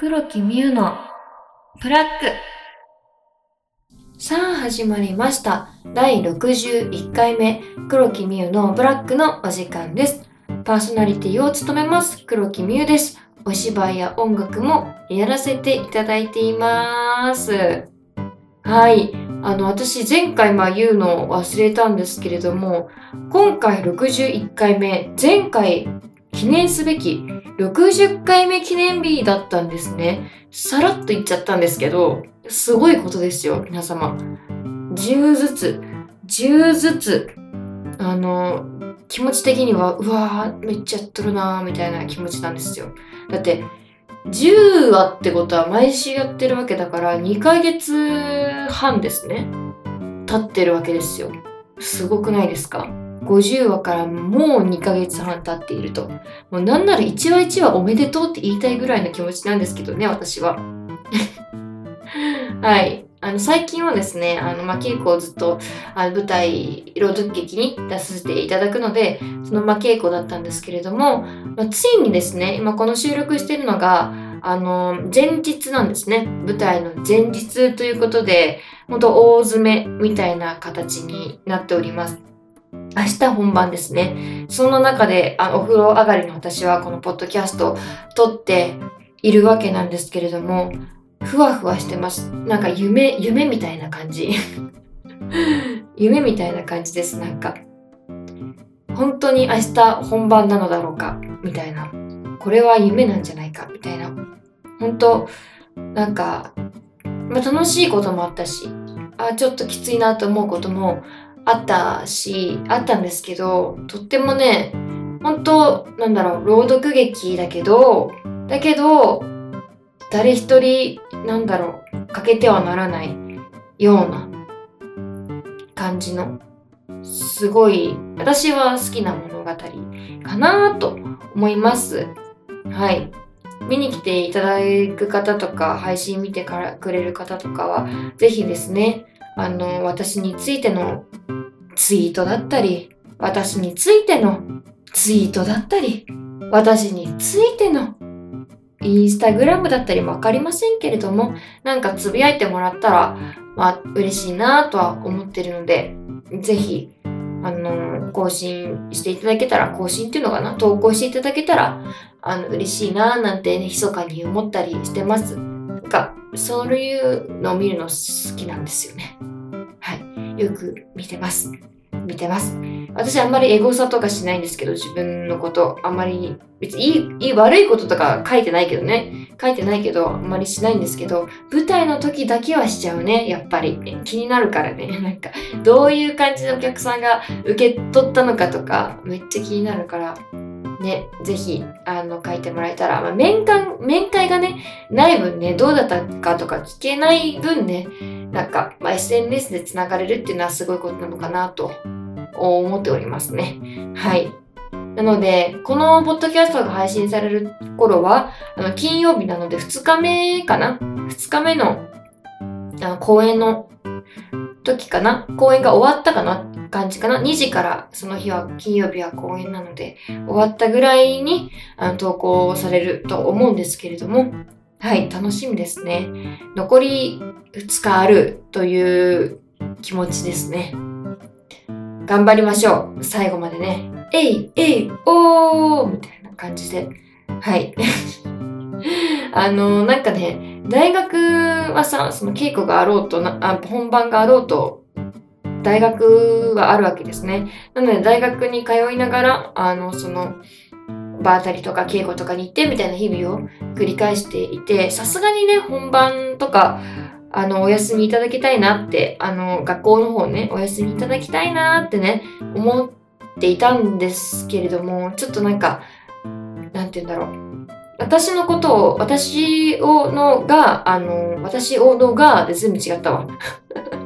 黒木美優のプラック。さあ始まりました。第61回目、黒木美優のブラックのお時間です。パーソナリティを務めます、黒木美優です。お芝居や音楽もやらせていただいています。はい。あの、私前回まあ言うのを忘れたんですけれども、今回61回目、前回記念すべき60回目記念日だったんですね。さらっと言っちゃったんですけど、すごいことですよ、皆様。10ずつ、10ずつ、あの、気持ち的には、うわー、めっちゃやっとるなー、みたいな気持ちなんですよ。だって、10話ってことは毎週やってるわけだから、2ヶ月半ですね。経ってるわけですよ。すごくないですか？50話からもう2ヶ月半経っていると。もうなんなら1話1話おめでとうって言いたいぐらいの気持ちなんですけどね、私は。はい。あの、最近はですね、あの、まあ、稽古をずっと、あの、舞台、朗読劇に出させていただくので、その、まあ、稽古だったんですけれども、ま、ついにですね、今この収録してるのが、あの、前日なんですね。舞台の前日ということで、ほんと大詰めみたいな形になっております。明日本番ですね。その中であのお風呂上がりの私はこのポッドキャストを撮っているわけなんですけれども、ふわふわしてます。なんか夢、夢みたいな感じ。夢みたいな感じです。なんか、本当に明日本番なのだろうかみたいな。これは夢なんじゃないかみたいな。本当なんか、まあ、楽しいこともあったし、あ、ちょっときついなと思うこともあったし、あったんですけど、とってもね、本当なんだろう、朗読劇だけど、だけど、誰一人、なんだろう、欠けてはならないような感じの、すごい、私は好きな物語かなと思います。はい。見に来ていただく方とか、配信見てからくれる方とかは、ぜひですね、あの、私についてのツイートだったり、私についてのツイートだったり、私についてのインスタグラムだったりもわかりませんけれども、なんかつぶやいてもらったら、まあ嬉しいなとは思ってるので、ぜひ、あの、更新していただけたら、更新っていうのかな投稿していただけたら、あの、嬉しいななんて、ね、密かに思ったりしてます。なんか、そういうのを見るの好きなんですよね。はい。よく見てます。見てます。私あんまりエゴサとかしないんですけど、自分のこと、あんまり、別にいい、悪いこととか書いてないけどね。書いてないけど、あんまりしないんですけど、舞台の時だけはしちゃうね、やっぱり。気になるからね。なんか、どういう感じのお客さんが受け取ったのかとか、めっちゃ気になるから、ね、ぜひ、あの、書いてもらえたら、まあ、面会、面会がね、ない分ね、どうだったかとか聞けない分ね、なんか、まあ、SNS で繋がれるっていうのはすごいことなのかなと思っておりますね。はい。なので、このポッドキャストが配信される頃は、あの金曜日なので2日目かな ?2 日目のあ公演の時かな？公演が終わったかな？感じかな ?2 時からその日は金曜日は公演なので、終わったぐらいにあの投稿されると思うんですけれども、はい、楽しみですね。残り2日あるという気持ちですね。頑張りましょう。最後までね。えい、えい、おーみたいな感じで。はい。あの、なんかね、大学はさ、その稽古があろうとなあ、本番があろうと、大学はあるわけですね。なので、大学に通いながら、あの、その、場当たりとか稽古とかに行ってみたいな日々を繰り返していて、さすがにね、本番とか、あの、お休みいただきたいなって、あの、学校の方ね、お休みいただきたいなってね、思っていたんですけれども、ちょっとなんか、なんて言うんだろう。私のことを、私をのが、あの、私をのがで全部違ったわ。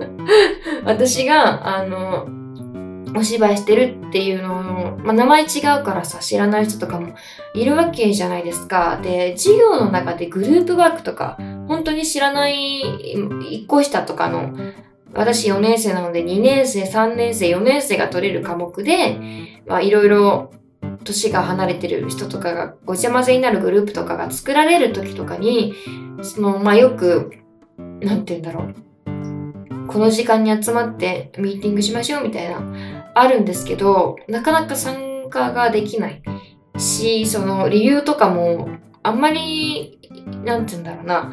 私が、あの、お芝居してるっていうのの、まあ、名前違うからさ、知らない人とかもいるわけじゃないですか。で、授業の中でグループワークとか、本当に知らない1個下とかの、私4年生なので2年生、3年生、4年生が取れる科目で、まあいろいろ年が離れてる人とかがごちゃ混ぜになるグループとかが作られる時とかにそのまあよく何て言うんだろう。この時間に集まってミーティングしましょうみたいなあるんですけどなかなか参加ができない。しその理由とかもあんまり何て言うんだろうな。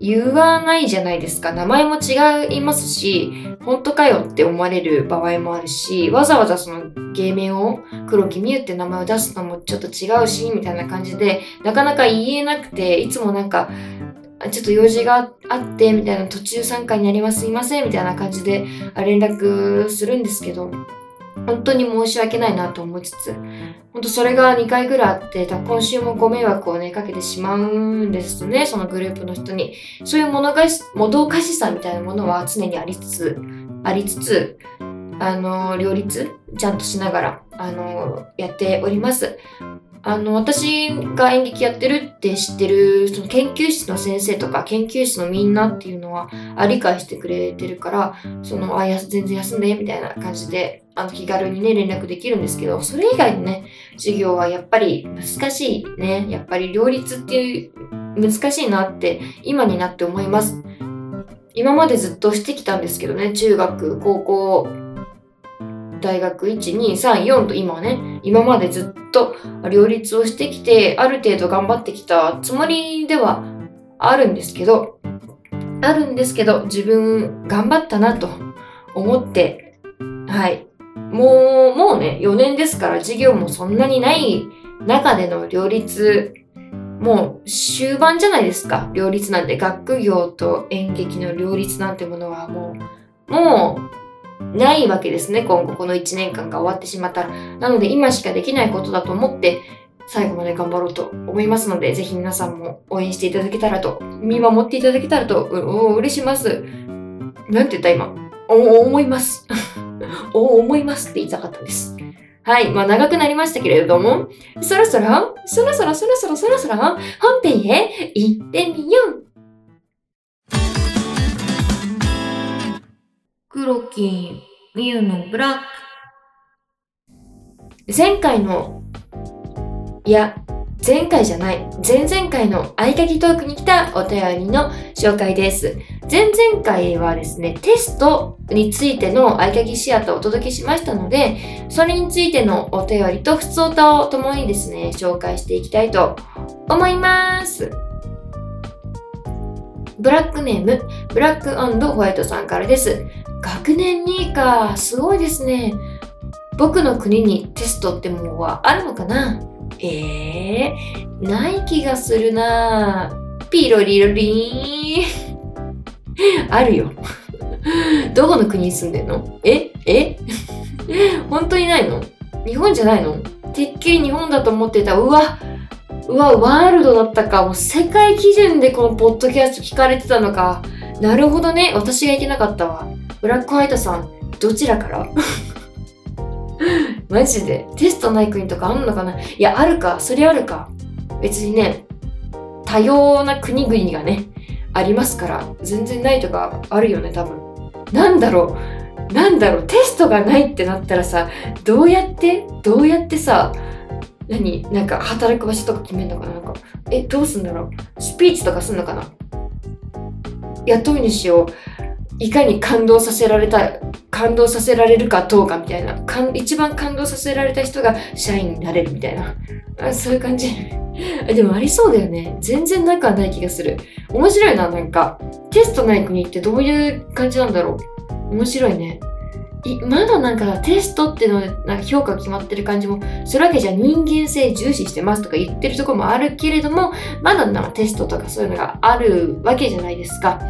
言わないじゃないですか。名前も違いますし、本当かよって思われる場合もあるし、わざわざその芸名を黒木美優って名前を出すのもちょっと違うし、みたいな感じで、なかなか言えなくて、いつもなんか、ちょっと用事があって、みたいな途中参加になります、すいません、みたいな感じで連絡するんですけど、本当に申し訳ないなと思いつつ、本当それが2回ぐらいあって、今週もご迷惑をね、かけてしまうんですね、そのグループの人に。そういうものがし、もどかしさみたいなものは常にありつつ、ありつつ、あの、両立、ちゃんとしながら、あの、やっております。あの、私が演劇やってるって知ってる、その研究室の先生とか研究室のみんなっていうのは、あ、理解してくれてるから、その、あ、や、全然休んで、みたいな感じで、あの、気軽にね、連絡できるんですけど、それ以外のね、授業はやっぱり難しいね。やっぱり両立っていう、難しいなって、今になって思います。今までずっとしてきたんですけどね、中学、高校、大学1234と今はね今までずっと両立をしてきてある程度頑張ってきたつもりではあるんですけどあるんですけど自分頑張ったなと思ってはいもうもうね4年ですから授業もそんなにない中での両立もう終盤じゃないですか両立なんて学業と演劇の両立なんてものはもうもうないわけですね、今後この1年間が終わってしまったら。なので今しかできないことだと思って最後まで頑張ろうと思いますので、ぜひ皆さんも応援していただけたらと、見守っていただけたらと、うう嬉しいます。なんて言った今？お、思います。お、思いますって言いたかったです。はい。まあ長くなりましたけれども、そろそろ、そろそろそろそろそろそろ？本編へ行ってみよう。黒木みゆのブラック前回のいや前回じゃない前々回の合鍵トークに来たお便りの紹介です前々回はですねテストについての合鍵シアターをお届けしましたのでそれについてのお便りと普通歌を共にですね紹介していきたいと思いますブラックネーム、ブラックホワイトさんからです。学年2位か、すごいですね。僕の国にテストってものはあるのかな？えー、ない気がするなピロリロリーン。あるよ。どこの国に住んでんの？え？え？本当にないの？日本じゃないの？てっきり日本だと思ってた。うわうわ、ワールドだったか。もう世界基準でこのポッドキャスト聞かれてたのか。なるほどね。私がいけなかったわ。ブラックホワイトさん、どちらから？マジで？テストない国とかあんのかな？いや、あるか。それあるか。別にね、多様な国々がね、ありますから、全然ないとかあるよね、多分。なんだろう？なんだろう？テストがないってなったらさ、どうやって？どうやってさ、何？なんか働く場所とか決めるのかな？なんか、え、どうすんだろう？スピーチとかすんのかな？雇い主をいかに感動させられた感動させられるかどうかみたいな。一番感動させられた人が社員になれるみたいな。あそういう感じ。でもありそうだよね。全然なくはない気がする。面白いななんか。テストない国ってどういう感じなんだろう。面白いね。いまだなんかテストっていうのでなんか評価決まってる感じもするわけじゃ人間性重視してますとか言ってるとこもあるけれどもまだなんかテストとかそういうのがあるわけじゃないですか。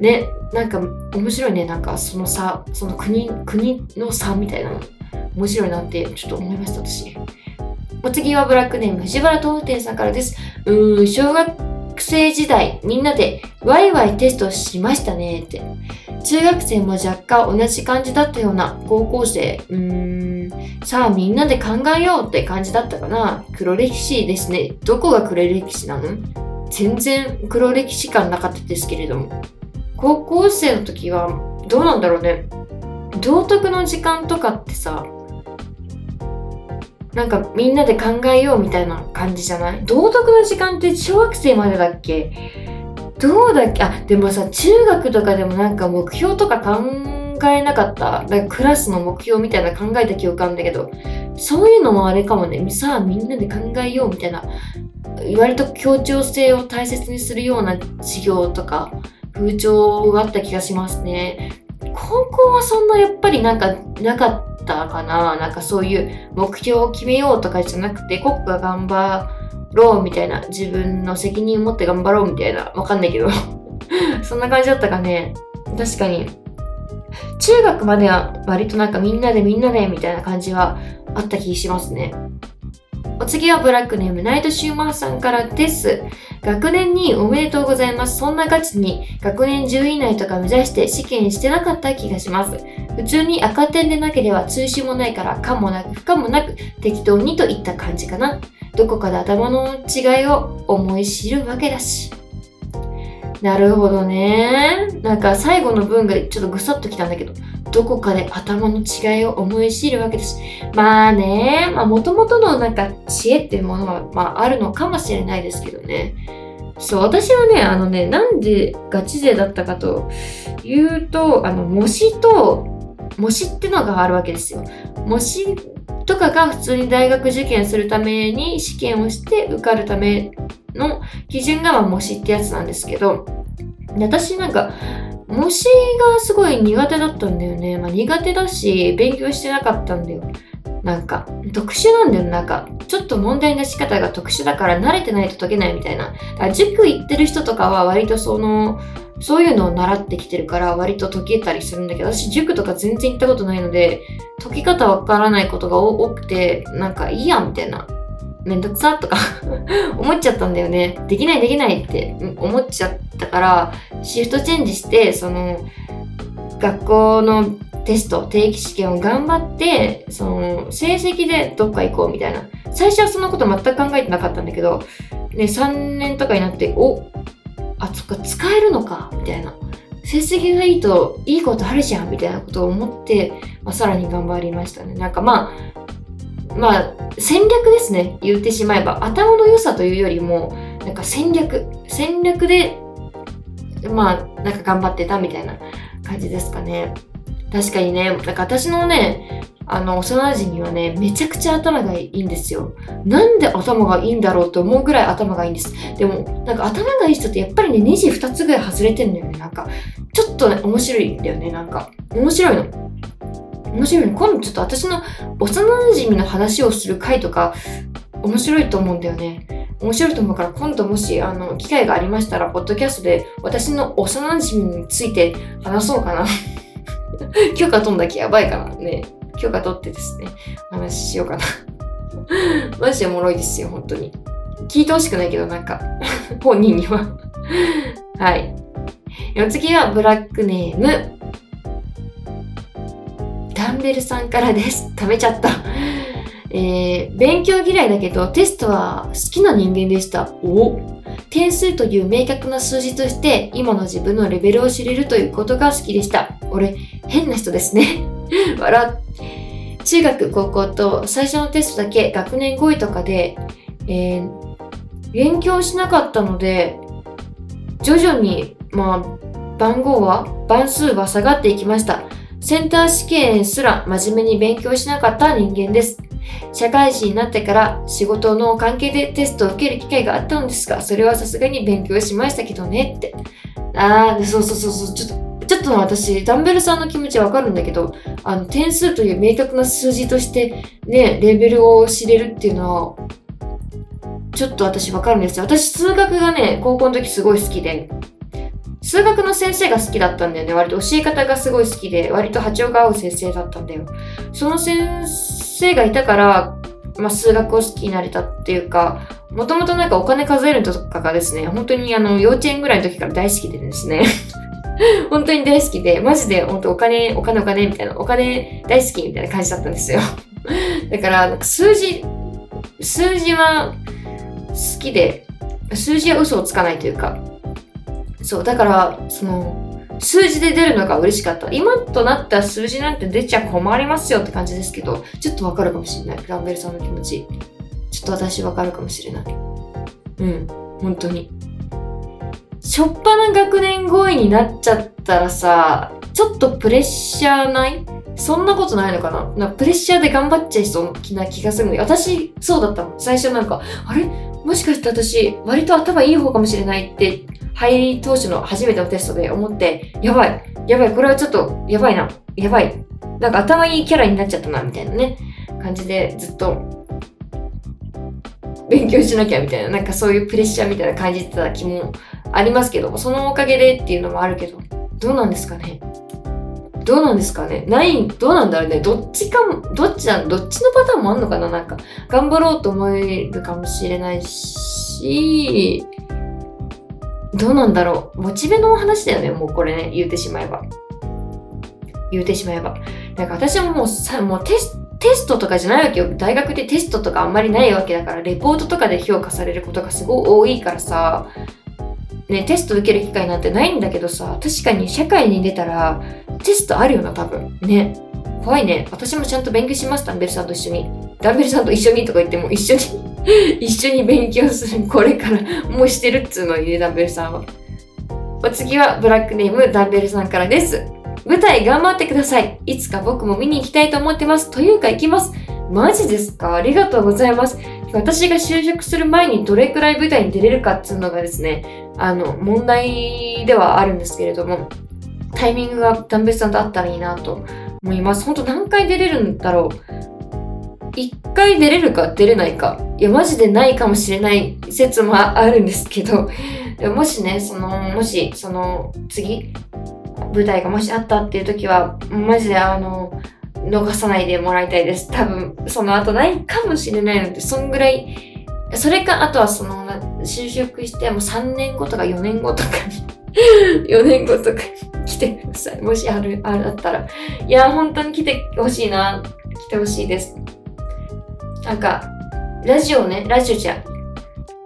ねなんか面白いねなんかその差その国国の差みたいなの。面白いなってちょっと思いました私。お次はブラックネーム藤原東天さんからです。うーん小学生時代みんなでワイワイテストしましたねって。中学生も若干同じ感じだったような高校生。うーんさあみんなで考えようって感じだったかな。黒歴史ですね。どこが黒歴史なの？全然黒歴史感なかったですけれども。高校生の時はどうなんだろうね道徳の時間とかってさなんかみんなで考えようみたいな感じじゃない？道徳の時間って小学生までだっけ？どうだっけ？あ、でもさ、中学とかでもなんか目標とか考えなかった？だかクラスの目標みたいな考えた記憶あるんだけど、そういうのもあれかもね。さあみんなで考えようみたいな。割と協調性を大切にするような授業とか風潮があった気がしますね。高校はそんなやっぱりなんかなかったかななんかそういう目標を決めようとかじゃなくて、国家頑張ろうみたいな、自分の責任を持って頑張ろうみたいな、わかんないけど そんな感じだったかね。確かに。中学までは割となんかみんなでみんなでみたいな感じはあった気しますね。お次はブラックネームナイトシューマーさんからです。学年におめでとうございます。そんなガチに学年10位以内とか目指して試験してなかった気がします。普通に赤点でなければ通信もないからかもなく不可もなく適当にといった感じかな。どこかで頭の違いを思い知るわけだし。なるほどね。なんか最後の文がちょっとぐさっときたんだけど、どこかで頭の違いを思い知るわけです。まあね、まあ元々のなんか知恵っていうものは、まああるのかもしれないですけどね。そう、私はね、あのね、なんでガチ勢だったかというと、あの、模試と、模試ってのがあるわけですよ。模試とかが普通に大学受験するために試験をして受かるための基準がま模試ってやつなんですけど、私なんか、模試がすごい苦手だったんだよね。まあ、苦手だし、勉強してなかったんだよ。なんか、特殊なんだよ。なんか、ちょっと問題の仕方が特殊だから慣れてないと解けないみたいな。だから塾行ってる人とかは割とその、そういうのを習ってきてるから割と解けたりするんだけど、私塾とか全然行ったことないので、解き方わからないことが多くて、なんかいいやみたいな。めんどくさとか 思っちゃったんだよね。できないできないって思っちゃったから、シフトチェンジして、その、学校のテスト、定期試験を頑張って、その、成績でどっか行こうみたいな。最初はそんなこと全く考えてなかったんだけど、ね、3年とかになって、おあ、そっか、使えるのかみたいな。成績がいいといいことあるじゃんみたいなことを思って、まあ、さらに頑張りましたね。なんかまあ、まあ、戦略ですね。言ってしまえば。頭の良さというよりも、なんか戦略。戦略で、まあ、なんか頑張ってたみたいな感じですかね。確かにね、なんか私のね、あの、幼馴染はね、めちゃくちゃ頭がいいんですよ。なんで頭がいいんだろうと思うぐらい頭がいいんです。でも、なんか頭がいい人ってやっぱりね、ネジ2つぐらい外れてんだよね。なんか、ちょっとね、面白いんだよね。なんか、面白いの。面白いの。今度ちょっと私の幼馴染の話をする回とか、面白いと思うんだよね。面白いと思うから、今度もし、あの、機会がありましたら、ポッドキャストで私の幼馴染について話そうかな。許可取んだけやばいからね。許可取ってですね、話しようかな。マジでおもろいですよ、本当に。聞いてほしくないけど、なんか、本人にははい。お次は、ブラックネーム。ダンベルさんからです。食べちゃった。えー、勉強嫌いだけど、テストは好きな人間でした。お点数という明確な数字として、今の自分のレベルを知れるということが好きでした。俺、変な人ですね。笑中学、高校と最初のテストだけ学年5位とかで、えー、勉強しなかったので、徐々に、まあ、番号は、番数は下がっていきました。センター試験すら真面目に勉強しなかった人間です。社会人になってから仕事の関係でテストを受ける機会があったのですが、それはさすがに勉強しましたけどねって。あー、そうそうそうそう、ちょっとちょっと私、ダンベルさんの気持ちはわかるんだけど、あの、点数という明確な数字として、ね、レベルを知れるっていうのは、ちょっと私わかるんですよ。私、数学がね、高校の時すごい好きで、数学の先生が好きだったんだよね。割と教え方がすごい好きで、割と波長が合う先生だったんだよ。その先生がいたから、まあ、数学を好きになれたっていうか、もともとなんかお金数えるとかがですね、本当にあの、幼稚園ぐらいの時から大好きでですね。本当に大好きで、マジで本当お金、お金お金みたいな、お金大好きみたいな感じだったんですよ。だから、数字、数字は好きで、数字は嘘をつかないというか、そう、だから、その、数字で出るのが嬉しかった。今となった数字なんて出ちゃ困りますよって感じですけど、ちょっとわかるかもしれない。ランベルさんの気持ち。ちょっと私わかるかもしれない。うん、本当に。しょっぱな学年5位になっちゃったらさ、ちょっとプレッシャーない？そんなことないのかな？なプレッシャーで頑張っちゃいそうな気がするので、私、そうだったの。最初なんか、あれ？もしかして私、割と頭いい方かもしれないって入り当初の初めてのテストで思って、やばい、やばい、これはちょっとやばいな、やばい。なんか頭いいキャラになっちゃったな、みたいなね、感じでずっと勉強しなきゃみたいな、なんかそういうプレッシャーみたいな感じてた気もありますけど、そのおかげでっていうのもあるけど、どうなんですかね。どうなんですかねないどうなんだろうねどっちかも、どっちだどっちのパターンもあんのかななんか、頑張ろうと思えるかもしれないし、どうなんだろう。モチベの話だよね、もうこれね、言うてしまえば。言うてしまえば。なんか私ももうさ、もうテステストとかじゃないわけよ。大学でテストとかあんまりないわけだから、レポートとかで評価されることがすごい多いからさ、ね、テスト受ける機会なんてないんだけどさ、確かに社会に出たら、テストあるよな、多分。ね。怖いね。私もちゃんと勉強します、ダンベルさんと一緒に。ダンベルさんと一緒にとか言っても、一緒に一緒に勉強する、これからもうしてるっつうのを言う、ダンベルさんは。お次はブラックネームダンベルさんからです。舞台頑張ってください。いつか僕も見に行きたいと思ってます。というか行きます。マジですか？ありがとうございます。私が就職する前にどれくらい舞台に出れるかっていうのがですね、あの、問題ではあるんですけれども、タイミングがダンベルさんとあったらいいなと思います。ほんと何回出れるんだろう。一回出れるか出れないか。いや、マジでないかもしれない説もあるんですけど、もしね、その、もし、その、次、舞台がもしあったっていう時は、マジであの、逃さないでもらいたいです。多分、その後ないかもしれないので、そんぐらい、それか、あとはその、就職してもう3年後とか4年後とかに 4年後とかに 来てください。もしある、あるだったら。いや、本当に来てほしいな。来てほしいです。なんか、ラジオね、ラジオじゃ、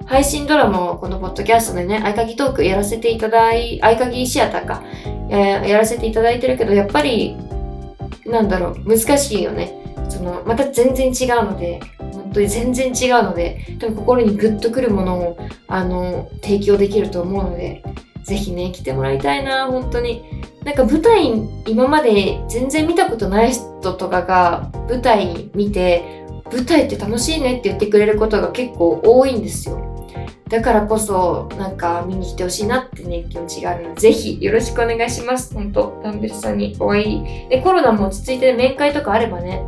配信ドラマをこのポッドキャストでね、合鍵トークやらせていただい、合鍵シアターか、ややらせていただいてるけど、やっぱり、なんだろう、難しいよね。その、また全然違うので、本当に全然違うので、多分心にグッとくるものを、あの、提供できると思うので、ぜひね、来てもらいたいな、本当に。なんか舞台、今まで全然見たことない人とかが舞台見て、舞台って楽しいねって言ってくれることが結構多いんですよ。だからこそ、なんか見に来てほしいなってね、気持ちがあるので、ぜひよろしくお願いします。本当ダンベルさんにお会い。で、コロナも落ち着いて面会とかあればね、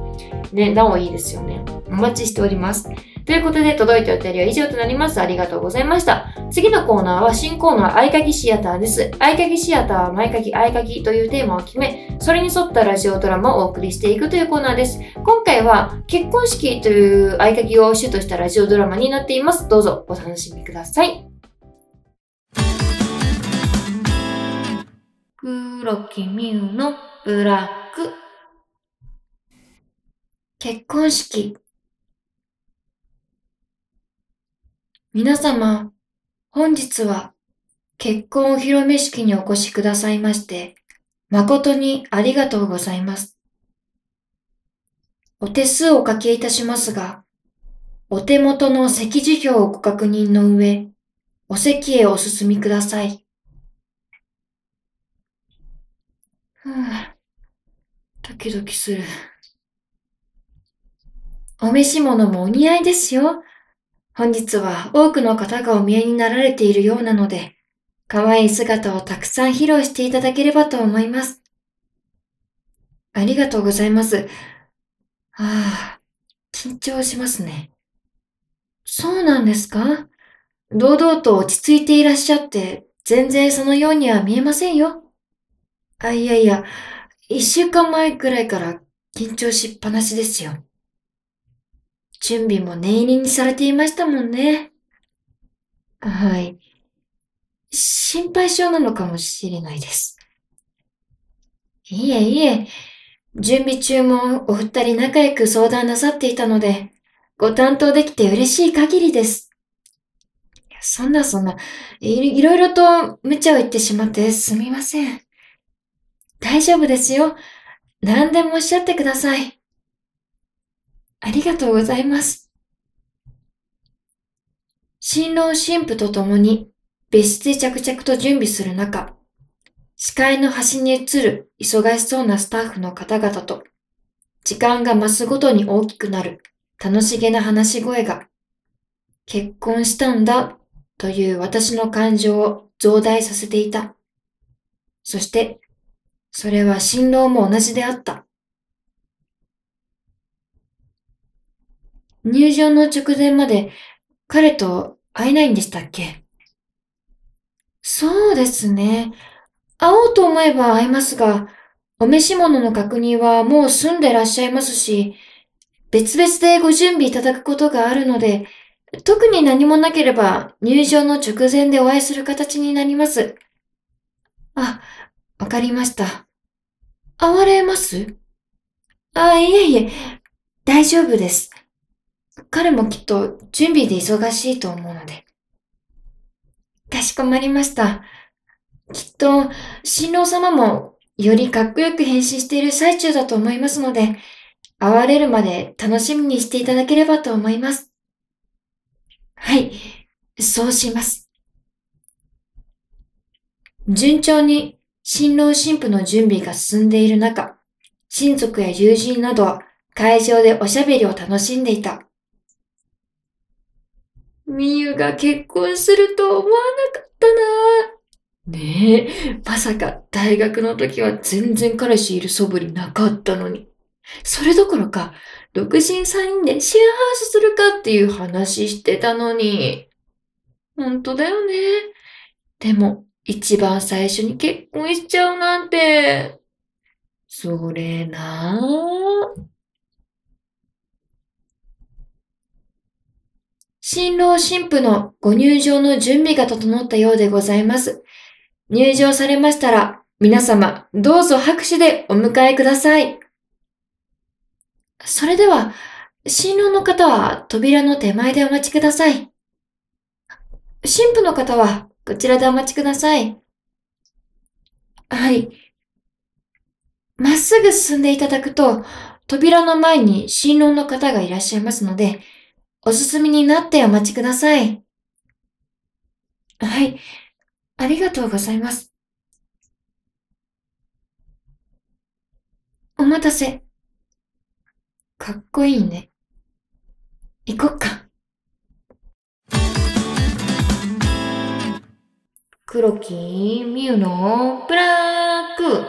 ね、なおいいですよね。お待ちしております。ということで、届いたお便りは以上となります。ありがとうございました。次のコーナーは新コーナー、合鍵シアターです。合鍵シアターは前鍵合鍵というテーマを決め、それに沿ったラジオドラマをお送りしていくというコーナーです。今回は結婚式という合鍵を主としたラジオドラマになっています。どうぞお楽しみください。黒木美羽のブラック。結婚式皆様、本日は結婚お披露目式にお越しくださいまして、誠にありがとうございます。お手数をおかけいたしますが、お手元の席次表をご確認の上、お席へお進みください。ふぅ、ドキドキする。お召し物もお似合いですよ。本日は多くの方がお見えになられているようなので、可愛い姿をたくさん披露していただければと思います。ありがとうございます。ああ、緊張しますね。そうなんですか？堂々と落ち着いていらっしゃって、全然そのようには見えませんよ。あ、いやいや、一週間前くらいから緊張しっぱなしですよ。準備も念入りにされていましたもんね。はい。心配性なのかもしれないです。いえいえ、準備中もお二人仲良く相談なさっていたので、ご担当できて嬉しい限りです。そんなそんな、いいろいろと無茶を言ってしまってすみません。大丈夫ですよ。何でもおっしゃってください。ありがとうございます。新郎新婦と共に別室で着々と準備する中、視界の端に映る忙しそうなスタッフの方々と、時間が増すごとに大きくなる楽しげな話し声が、結婚したんだという私の感情を増大させていた。そして、それは新郎も同じであった。入場の直前まで彼と会えないんでしたっけ？そうですね。会おうと思えば会えますが、お召し物の確認はもう済んでらっしゃいますし、別々でご準備いただくことがあるので、特に何もなければ入場の直前でお会いする形になります。あ、わかりました。会われます？あ、いえいえ、大丈夫です。彼もきっと準備で忙しいと思うので。かしこまりました。きっと、新郎様もよりかっこよく変身している最中だと思いますので、会われるまで楽しみにしていただければと思います。はい、そうします。順調に新郎新婦の準備が進んでいる中、親族や友人などは会場でおしゃべりを楽しんでいた。みゆが結婚すると思わなかったなねえ、まさか大学の時は全然彼氏いる素振りなかったのに。それどころか、独身3人でシェアハウスするかっていう話してたのに。本当だよね。でも、一番最初に結婚しちゃうなんて。それなぁ。新郎新婦のご入場の準備が整ったようでございます。入場されましたら、皆様、どうぞ拍手でお迎えください。それでは、新郎の方は扉の手前でお待ちください。新婦の方はこちらでお待ちください。はい。まっすぐ進んでいただくと、扉の前に新郎の方がいらっしゃいますので、お進みになってお待ちください。はい。ありがとうございます。お待たせ。かっこいいね。行こっか。黒木みゆのブラック。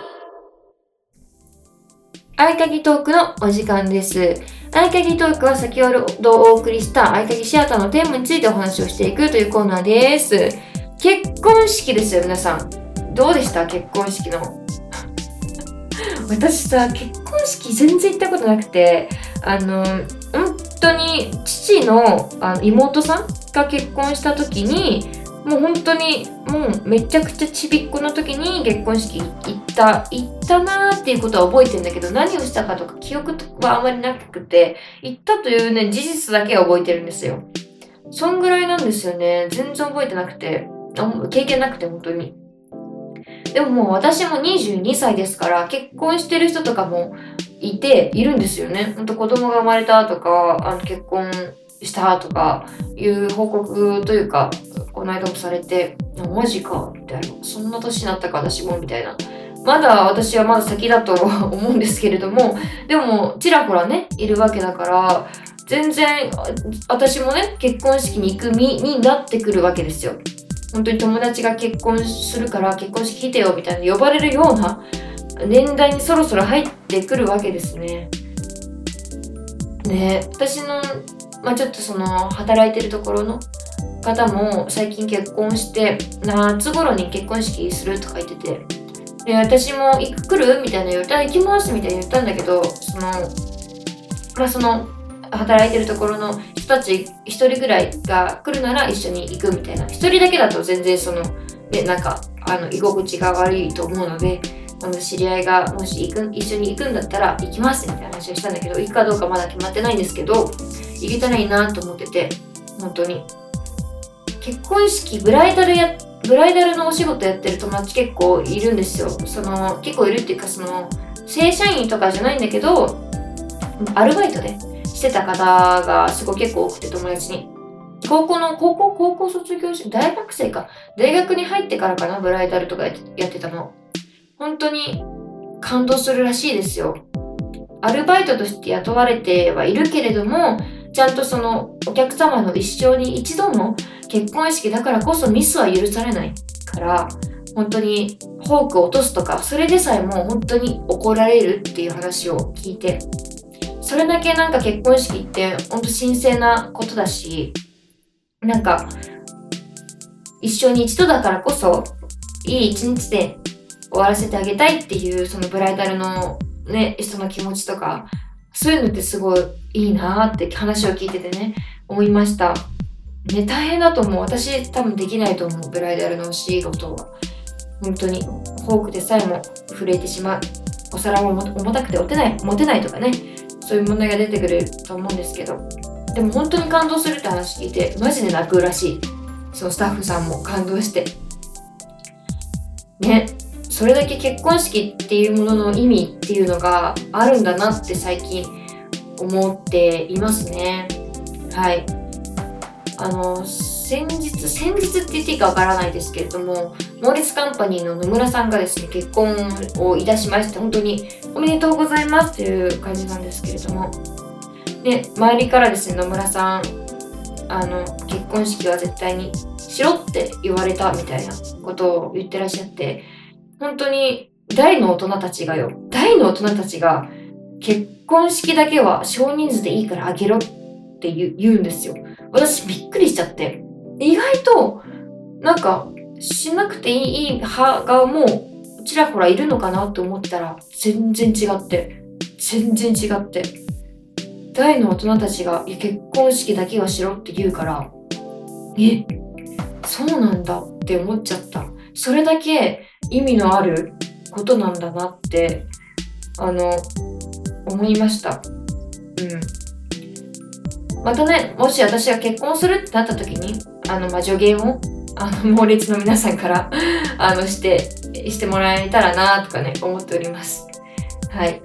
合鍵トークのお時間です。合鍵トークは先ほどお送りした合鍵シアターのテーマについてお話をしていくというコーナーです。結婚式ですよ、皆さん。どうでした？結婚式の。私さ、結婚式全然行ったことなくて、あの、本当に父のあの妹さんが結婚した時に、もう本当にもうめちゃくちゃちびっこの時に結婚式行った行ったなーっていうことは覚えてんだけど何をしたかとか記憶はあまりなくて行ったというね事実だけは覚えてるんですよそんぐらいなんですよね全然覚えてなくて経験なくて本当に。でももう私も22歳ですから結婚してる人とかもいているんですよね。ほんと子供が生まれたとかあの結婚したとかいう報告というかこの間もされてマジかみたいなそんな年になったか私もみたいなまだ私はまだ先だと 思うんですけれどもでもちらほらねいるわけだから全然私もね結婚式に行く身になってくるわけですよ。本当に友達が結婚するから結婚式来てよみたいな呼ばれるような年代にそろそろ入ってくるわけですね。で私の、まあ、ちょっとその働いてるところの方も最近結婚して夏頃に結婚式するとか言っててで私も行く来るみたいな言ったら行きますみたいに言ったんだけどそのまあその働いてるところの人たち1人ぐらいが来るなら一緒に行くみたいな。1人だけだと全然そのねなんかあの居心地が悪いと思うのであの知り合いがもし行く一緒に行くんだったら行きますみたいな話をしたんだけど行くかどうかまだ決まってないんですけど行けたらいいなと思ってて本当に。結婚式ブライダルやブライダルのお仕事やってる友達結構いるんですよ。その結構いるっていうかその正社員とかじゃないんだけどアルバイトでしてた方がすごい結構多くて友達に。高校の高校高校卒業して大学生か。大学に入ってからかなブライダルとかやってたの。本当に感動するらしいですよ。アルバイトとして雇われてはいるけれどもちゃんとそのお客様の一生に一度の結婚式だからこそミスは許されないから本当にフォークを落とすとかそれでさえも本当に怒られるっていう話を聞いてそれだけなんか結婚式って本当神聖なことだしなんか一生に一度だからこそいい一日で終わらせてあげたいっていうそのブライダルのね人の気持ちとかそういうのってすごいいいなって話を聞いててね思いました。ね大変だと思う。私多分できないと思うブライダルのお仕事は。本当にフォークでさえも震えてしまう。お皿も重たくて持てない持てないとかねそういう問題が出てくると思うんですけど。でも本当に感動するって話聞いてマジで泣くらしい。そのスタッフさんも感動して。ねそれだけ結婚式っていうものの意味っていうのがあるんだなって最近思っていますね。はい。あの先日先日って言っていいかわからないですけれどもモーレスカンパニーの野村さんがですね結婚をいたしまして本当におめでとうございますという感じなんですけれども。で周りからですね野村さんあの結婚式は絶対にしろって言われたみたいなことを言ってらっしゃって本当に大の大人たちがよ。大の大人たちが結婚式だけは少人数でいいからあげろって言うんですよ。私びっくりしちゃって。意外となんかしなくていい派がもうちらほらいるのかなって思ったら全然違って。全然違って。大の大人たちが結婚式だけはしろって言うからえそうなんだって思っちゃった。それだけ意味のあることなんだなってあの思いました。うん。またねもし私が結婚するってなった時にあの、まあ、助言をあの 猛烈の皆さんからあのしてしてもらえたらなとかね思っております。はい。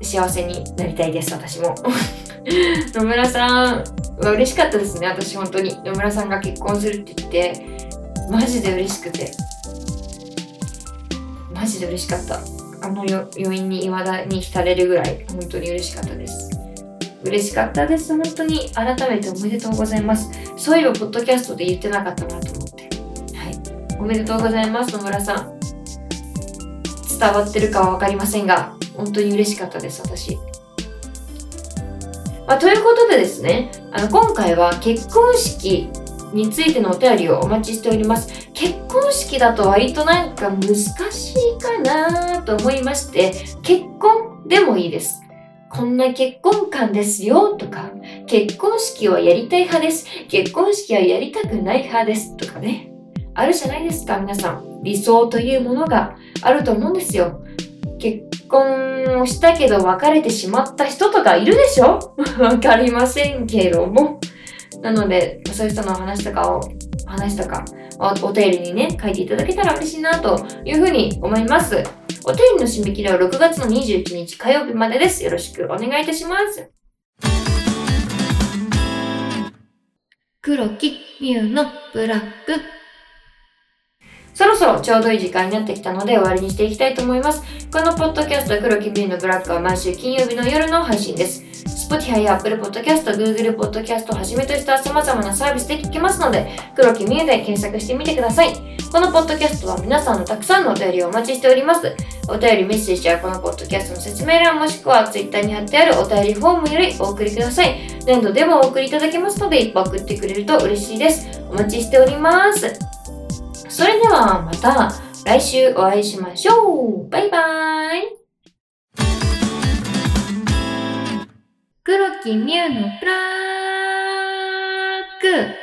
幸せになりたいです私も。野村さんは嬉しかったですね私本当に。野村さんが結婚するって言ってマジで嬉しくて。マジで嬉しかった。あの余韻に未だに浸れるぐらい本当に嬉しかったです。嬉しかったです。本当に改めておめでとうございます。そういえばポッドキャストで言ってなかったなと思って。はい。おめでとうございます野村さん。伝わってるかは分かりませんが本当に嬉しかったです私。まあ、ということでですねあの今回は結婚式についてのお便りをお待ちしております。結婚式だと割となんか難しいかなと思いまして、結婚でもいいです。こんな結婚観ですよとか、結婚式はやりたい派です。結婚式はやりたくない派ですとかね。あるじゃないですか、皆さん。理想というものがあると思うんですよ。結婚をしたけど別れてしまった人とかいるでしょ？わかりませんけども。なので、そういう人の話とかを、話とかお便りにね、書いていただけたら嬉しいなというふうに思います。お便りの締め切りは6月の21日火曜日までです。よろしくお願いいたします。黒木ミュウのブラック。そろそろちょうどいい時間になってきたので終わりにしていきたいと思います。このポッドキャスト黒木ミュウのブラックは毎週金曜日の夜の配信です。Spotify や Apple Podcast、Google Podcast をはじめとした様々なサービスで聞けますので、黒木美優で検索してみてください。このポッドキャストは皆さんのたくさんのお便りをお待ちしております。お便りメッセージはこのポッドキャストの説明欄もしくは Twitter に貼ってあるお便りフォームよりお送りください。何度でもお送りいただけますので、いっぱい送ってくれると嬉しいです。お待ちしております。それではまた来週お会いしましょう。バイバーイ。黒木美羽のプラック。